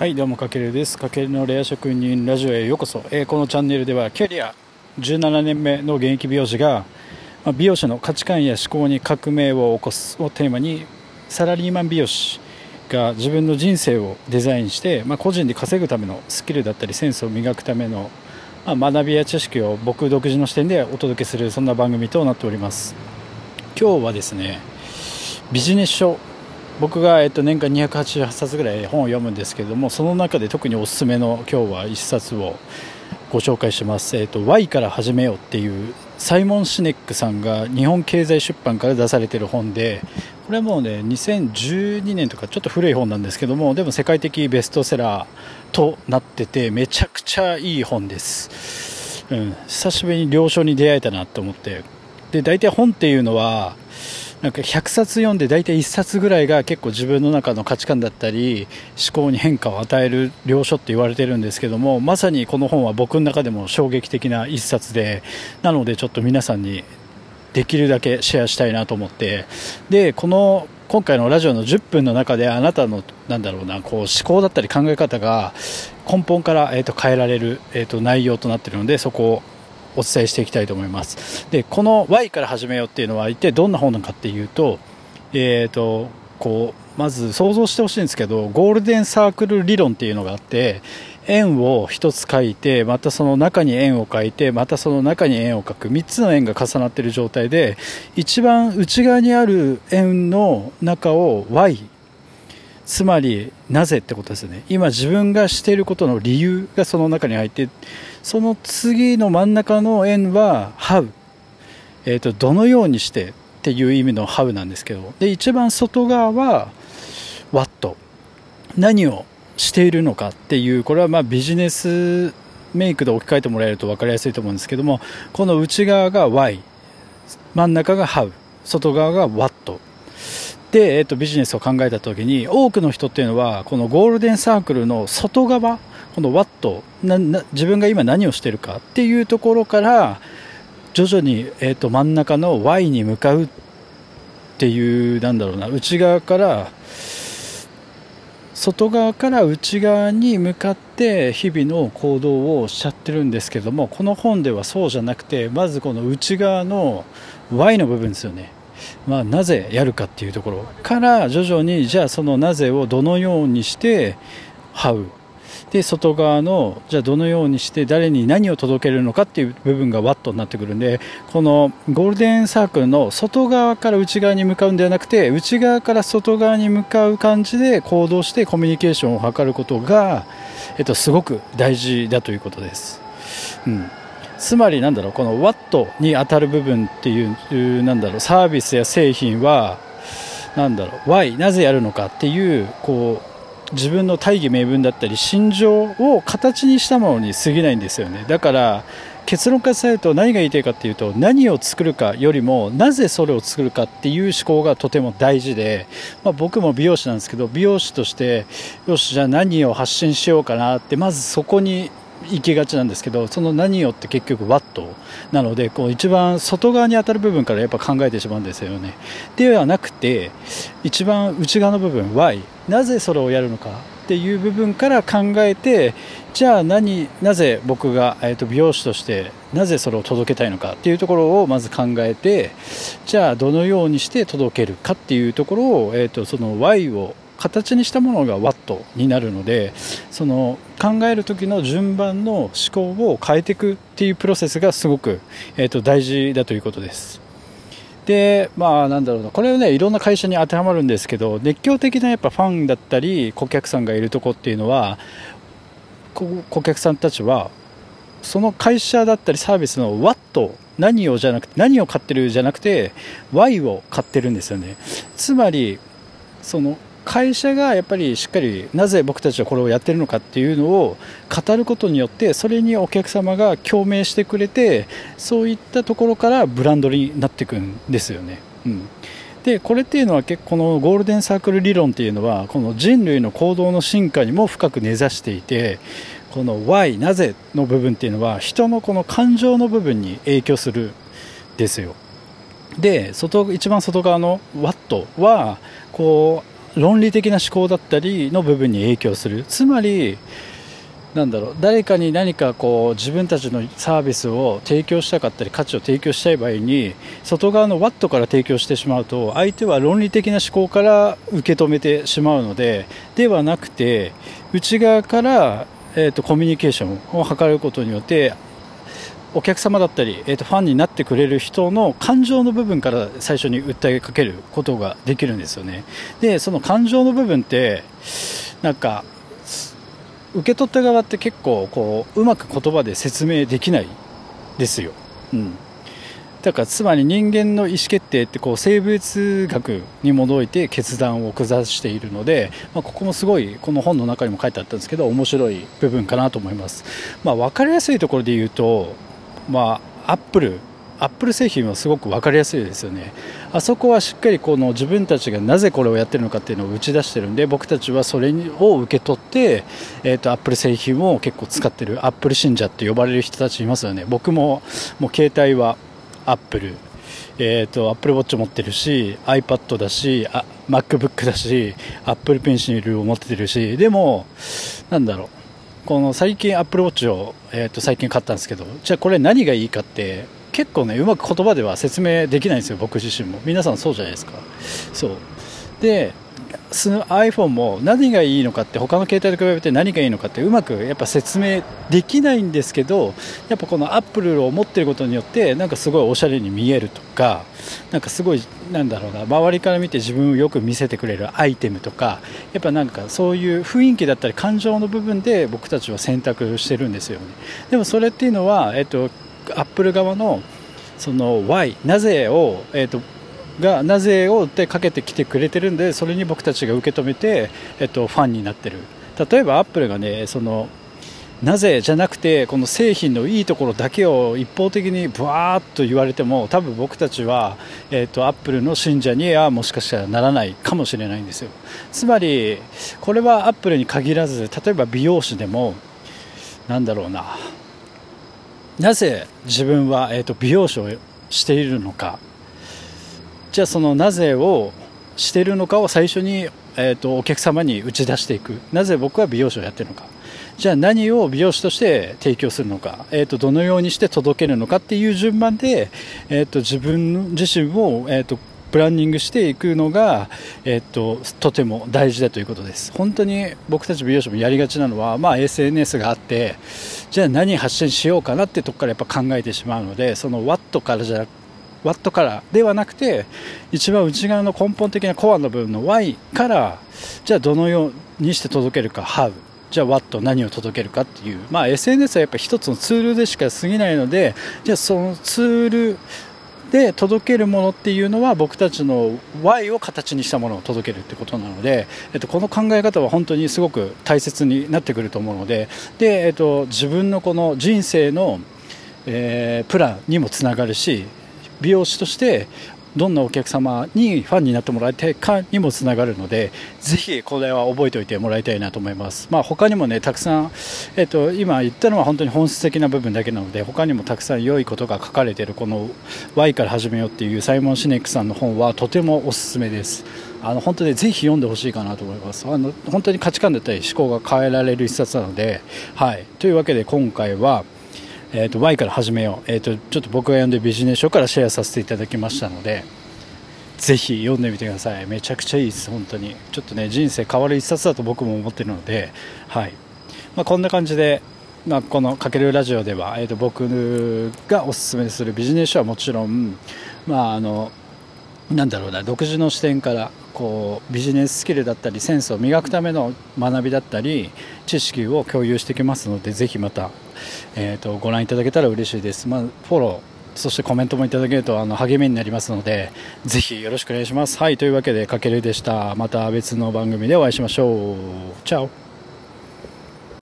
はいどうもかけるです。かけるのレア職人ラジオへようこそ、えー、このチャンネルではキャリア17年目の現役美容師が、まあ、美容師の価値観や思考に革命を起こすをテーマにサラリーマン美容師が自分の人生をデザインして、まあ、個人で稼ぐためのスキルだったりセンスを磨くための、まあ、学びや知識を僕独自の視点でお届けするそんな番組となっております。今日はですねビジネス書僕が、えっと、年間288冊ぐらい本を読むんですけれどもその中で特におすすめの今日は1冊をご紹介します、えっと、Y から始めようっていうサイモン・シネックさんが日本経済出版から出されてる本でこれはもうね2012年とかちょっと古い本なんですけどもでも世界的ベストセラーとなっててめちゃくちゃいい本です、うん、久しぶりに良書に出会えたなと思って。で大体本っていうのはなんか100冊読んで大体1冊ぐらいが結構自分の中の価値観だったり思考に変化を与える領書って言われてるんですけどもまさにこの本は僕の中でも衝撃的な1冊でなのでちょっと皆さんにできるだけシェアしたいなと思って。でこの今回のラジオの10分の中であなたのなんだろうなこう思考だったり考え方が根本から、えー、と変えられる、えー、と内容となっているのでそこをお伝えしていきたいと思います。でこの Y から始めようっていうのは一体どんな本なのかっていうと,、えーと、こうまず想像してほしいんですけどゴールデンサークル理論っていうのがあって円を1つ書いてまたその中に円を書いてまたその中に円を書く。3つの円が重なっている状態で一番内側にある円の中を Y つまりなぜってことですね。今自分がしていることの理由がその中に入ってその次の真ん中の円は How、えーと、どのようにしてっていう意味の How なんですけど。で一番外側は What 何をしているのかっていうこれはまビジネスメイクで置き換えてもらえると分かりやすいと思うんですけどもこの内側が Y 真ん中が How 外側が What で、えっと、ビジネスを考えた時に多くの人っていうのはこのゴールデンサークルの外側この What 自分が今何をしてるかっていうところから徐々に、えっと、真ん中の Y に向かうっていうなんだろうな内側から外側から内側に向かって日々の行動をしちゃってるんですけどもこの本ではそうじゃなくてまずこの内側の Y の部分ですよね。まあ、なぜやるかっていうところから徐々にじゃあそのなぜをどのようにして這うで外側のじゃあどのようにして誰に何を届けるのかっていう部分がワットになってくるんでこのゴールデンサークルの外側から内側に向かうんではなくて内側から外側に向かう感じで行動してコミュニケーションを図ることが、えっと、すごく大事だということです。うんつまりなんだろうこの Watt に当たる部分っていうなんだろうサービスや製品はなんだろう Why なぜやるのかっていうこう自分の大義名分だったり心情を形にしたものに過ぎないんですよね。だから結論から伝えると何が言いたいかっていうと何を作るかよりもなぜそれを作るかっていう思考がとても大事で、まあ、僕も美容師なんですけど美容師としてよしじゃあ何を発信しようかなってまずそこに行きがちなんですけどその何よって結局ワットなのでこう一番外側に当たる部分からやっぱ考えてしまうんですよね。ではなくて一番内側の部分 Y なぜそれをやるのかっていう部分から考えてじゃあ何なぜ僕が、えー、と美容師としてなぜそれを届けたいのかっていうところをまず考えてじゃあどのようにして届けるかっていうところを、えー、とその Y を形にしたものがワットになるのでその考える時の順番の思考を変えていくっていうプロセスがすごく、えー、と大事だということです。でまあなんだろうなこれはねいろんな会社に当てはまるんですけど熱狂的なやっぱファンだったり顧客さんがいるとこっていうのは顧客さんたちはその会社だったりサービスの What 何をじゃなくて何を買ってるじゃなくて Y を買ってるんですよねつまりその会社がやっぱりしっかりなぜ僕たちはこれをやってるのかっていうのを語ることによってそれにお客様が共鳴してくれてそういったところからブランドになっていくんですよね。うんでこれっていうのは結構このゴールデンサークル理論っていうのはこの人類の行動の進化にも深く根ざしていてこの Why なぜの部分っていうのは人のこの感情の部分に影響するですよで外一番外側の What はこう論理的な思考だったりの部分に影響する。つまりなんだろう誰かに何かこう自分たちのサービスを提供したかったり価値を提供したい場合に外側のワットから提供してしまうと相手は論理的な思考から受け止めてしまうのでではなくて内側から、えーと、コミュニケーションを図ることによってお客様だったり、えーとファンになってくれる人の感情の部分から最初に訴えかけることができるんですよね。でその感情の部分ってなんか受け取った側って結構こううまく言葉で説明できないですよ、うん、だからつまり人間の意思決定ってこう生物学に基づいて決断を下しているので、まあ、ここもすごいこの本の中にも書いてあったんですけど面白い部分かなと思います、まあ、分かりやすいところで言うと、まあ、アップルアップル製品はすごく分かりやすいですよね。あそこはしっかりこの自分たちがなぜこれをやってるのかっていうのを打ち出してるんで僕たちはそれを受け取って、えーと、アップル製品を結構使ってるアップル信者って呼ばれる人たちいますよね。僕ももう携帯はアップルえーと、アップルウォッチ持ってるし iPad だしあ MacBook だしアップルペンシルを持ってるしでもなんだろう。この最近アップルウォッチを、えーと最近買ったんですけどじゃあこれ何がいいかって結構ねうまく言葉では説明できないんですよ僕自身も。皆さんそうじゃないですか。そう。で iPhone も何がいいのかって他の携帯と比べて何がいいのかってうまくやっぱ説明できないんですけどやっぱこのアップルを持ってることによってなんかすごいおしゃれに見えるとかなんかすごいなんだろうな周りから見て自分をよく見せてくれるアイテムとかやっぱなんかそういう雰囲気だったり感情の部分で僕たちは選択してるんですよね。でもそれっていうのはえっとアップル側のその Y なぜを、えーと、がなぜを訴えかけてきてくれてるんでそれに僕たちが受け止めて、えーと、ファンになってる。例えばアップルがねそのなぜじゃなくてこの製品のいいところだけを一方的にぶわーっと言われても多分僕たちは、えーと、アップルの信者にはもしかしたらならないかもしれないんですよ。つまりこれはアップルに限らず例えば美容師でもなんだろうな。なぜ自分は、えーと、美容師をしているのか。じゃあそのなぜをしてるのかを最初に、えーと、お客様に打ち出していく。なぜ僕は美容師をやってるのか。じゃあ何を美容師として提供するのか、えーと、どのようにして届けるのかっていう順番で、えー、と自分自身を、えー、とプランニングしていくのが、えっと、とても大事だということです。本当に僕たち美容師もやりがちなのは、まあ、SNS があってじゃあ何発信しようかなってとこからやっぱ考えてしまうのでそのワットからじゃワットからではなくて一番内側の根本的なコアの部分の Y からじゃあどのようにして届けるか How じゃあ What 何を届けるかっていう、まあ、SNS はやっぱ一つのツールでしか過ぎないのでじゃあそのツールで届けるものっていうのは僕たちの Y を形にしたものを届けるってことなので、えっと、この考え方は本当にすごく大切になってくると思うので。で、えっと、自分のこの人生の、えー、プランにもつながるし美容師としてどんなお客様にファンになってもらいたいかにもつながるのでぜひこれは覚えておいてもらいたいなと思います、まあ、他にもねたくさん、えっと、今言ったのは本当に本質的な部分だけなので他にもたくさん良いことが書かれているこの「Y から始めよう」っていうサイモン・シネックさんの本はとてもおすすめです。あの本当にぜひ読んでほしいかなと思います。あの本当に価値観だったり思考が変えられる一冊なので、はい、というわけで今回は「えーと、Y から始めよう、えーと、ちょっと僕が読んでビジネス書からシェアさせていただきましたのでぜひ読んでみてください。めちゃくちゃいいです本当に。ちょっとね人生変わる一冊だと僕も思ってるのではい、まあ、こんな感じで、まあ、この「かけるラジオ」では、えーと、僕がおすすめするビジネス書はもちろんまああのなんだろうな独自の視点からこうビジネススキルだったりセンスを磨くための学びだったり知識を共有してきますのでぜひまた、えーと、ご覧いただけたら嬉しいです、まあ、フォローそしてコメントもいただけるとあの励みになりますのでぜひよろしくお願いします。はいというわけでかけるでした。また別の番組でお会いしましょう。チャオ。